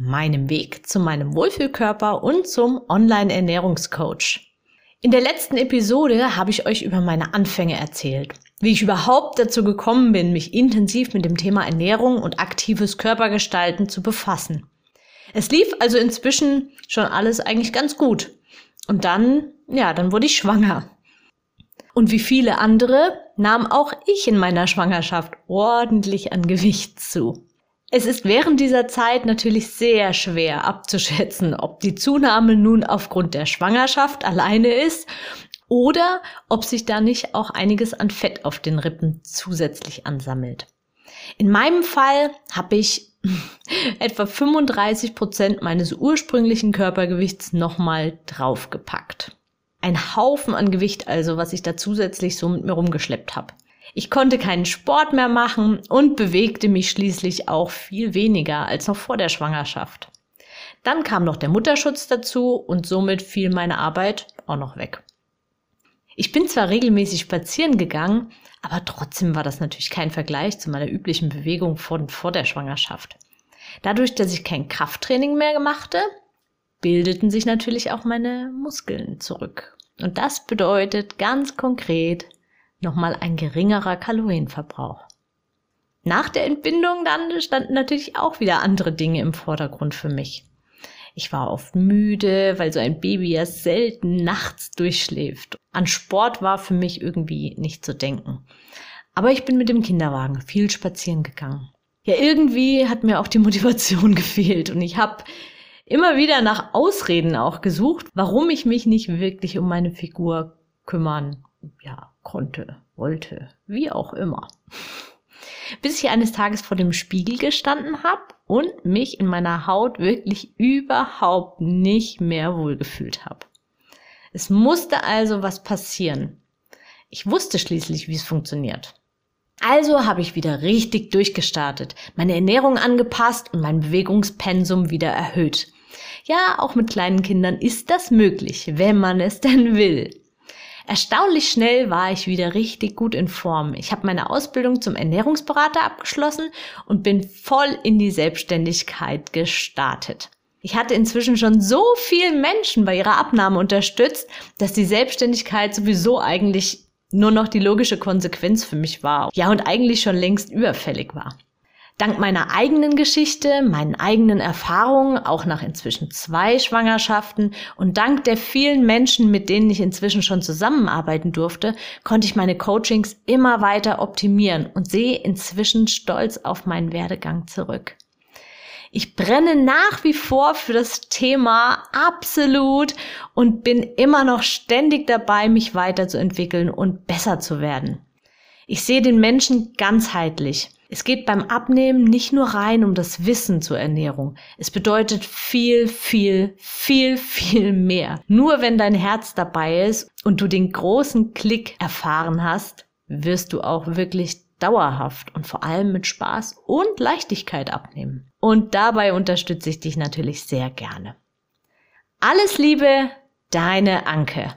meinem Weg zu meinem Wohlfühlkörper und zum Online-Ernährungscoach. In der letzten Episode habe ich euch über meine Anfänge erzählt, wie ich überhaupt dazu gekommen bin, mich intensiv mit dem Thema Ernährung und aktives Körpergestalten zu befassen. Es lief also inzwischen schon alles eigentlich ganz gut. Und dann, ja, dann wurde ich schwanger. Und wie viele andere nahm auch ich in meiner Schwangerschaft ordentlich an Gewicht zu. Es ist während dieser Zeit natürlich sehr schwer abzuschätzen, ob die Zunahme nun aufgrund der Schwangerschaft alleine ist oder ob sich da nicht auch einiges an Fett auf den Rippen zusätzlich ansammelt. In meinem Fall habe ich etwa 35 Prozent meines ursprünglichen Körpergewichts nochmal draufgepackt. Ein Haufen an Gewicht also, was ich da zusätzlich so mit mir rumgeschleppt habe. Ich konnte keinen Sport mehr machen und bewegte mich schließlich auch viel weniger als noch vor der Schwangerschaft. Dann kam noch der Mutterschutz dazu und somit fiel meine Arbeit auch noch weg. Ich bin zwar regelmäßig spazieren gegangen, aber trotzdem war das natürlich kein Vergleich zu meiner üblichen Bewegung von vor der Schwangerschaft. Dadurch, dass ich kein Krafttraining mehr machte, bildeten sich natürlich auch meine Muskeln zurück. Und das bedeutet ganz konkret nochmal ein geringerer Kalorienverbrauch. Nach der Entbindung dann standen natürlich auch wieder andere Dinge im Vordergrund für mich. Ich war oft müde, weil so ein Baby ja selten nachts durchschläft. An Sport war für mich irgendwie nicht zu denken. Aber ich bin mit dem Kinderwagen viel spazieren gegangen. Ja, irgendwie hat mir auch die Motivation gefehlt und ich habe immer wieder nach Ausreden auch gesucht, warum ich mich nicht wirklich um meine Figur kümmern ja, konnte, wollte, wie auch immer. Bis ich eines Tages vor dem Spiegel gestanden habe und mich in meiner Haut wirklich überhaupt nicht mehr wohlgefühlt habe. Es musste also was passieren. Ich wusste schließlich, wie es funktioniert. Also habe ich wieder richtig durchgestartet, meine Ernährung angepasst und mein Bewegungspensum wieder erhöht. Ja, auch mit kleinen Kindern ist das möglich, wenn man es denn will. Erstaunlich schnell war ich wieder richtig gut in Form. Ich habe meine Ausbildung zum Ernährungsberater abgeschlossen und bin voll in die Selbstständigkeit gestartet. Ich hatte inzwischen schon so vielen Menschen bei ihrer Abnahme unterstützt, dass die Selbstständigkeit sowieso eigentlich nur noch die logische Konsequenz für mich war. Ja, und eigentlich schon längst überfällig war. Dank meiner eigenen Geschichte, meinen eigenen Erfahrungen, auch nach inzwischen zwei Schwangerschaften und dank der vielen Menschen, mit denen ich inzwischen schon zusammenarbeiten durfte, konnte ich meine Coachings immer weiter optimieren und sehe inzwischen stolz auf meinen Werdegang zurück. Ich brenne nach wie vor für das Thema absolut und bin immer noch ständig dabei, mich weiterzuentwickeln und besser zu werden. Ich sehe den Menschen ganzheitlich. Es geht beim Abnehmen nicht nur rein um das Wissen zur Ernährung. Es bedeutet viel, viel, viel, viel mehr. Nur wenn dein Herz dabei ist und du den großen Klick erfahren hast, wirst du auch wirklich dauerhaft und vor allem mit Spaß und Leichtigkeit abnehmen. Und dabei unterstütze ich dich natürlich sehr gerne. Alles Liebe, deine Anke.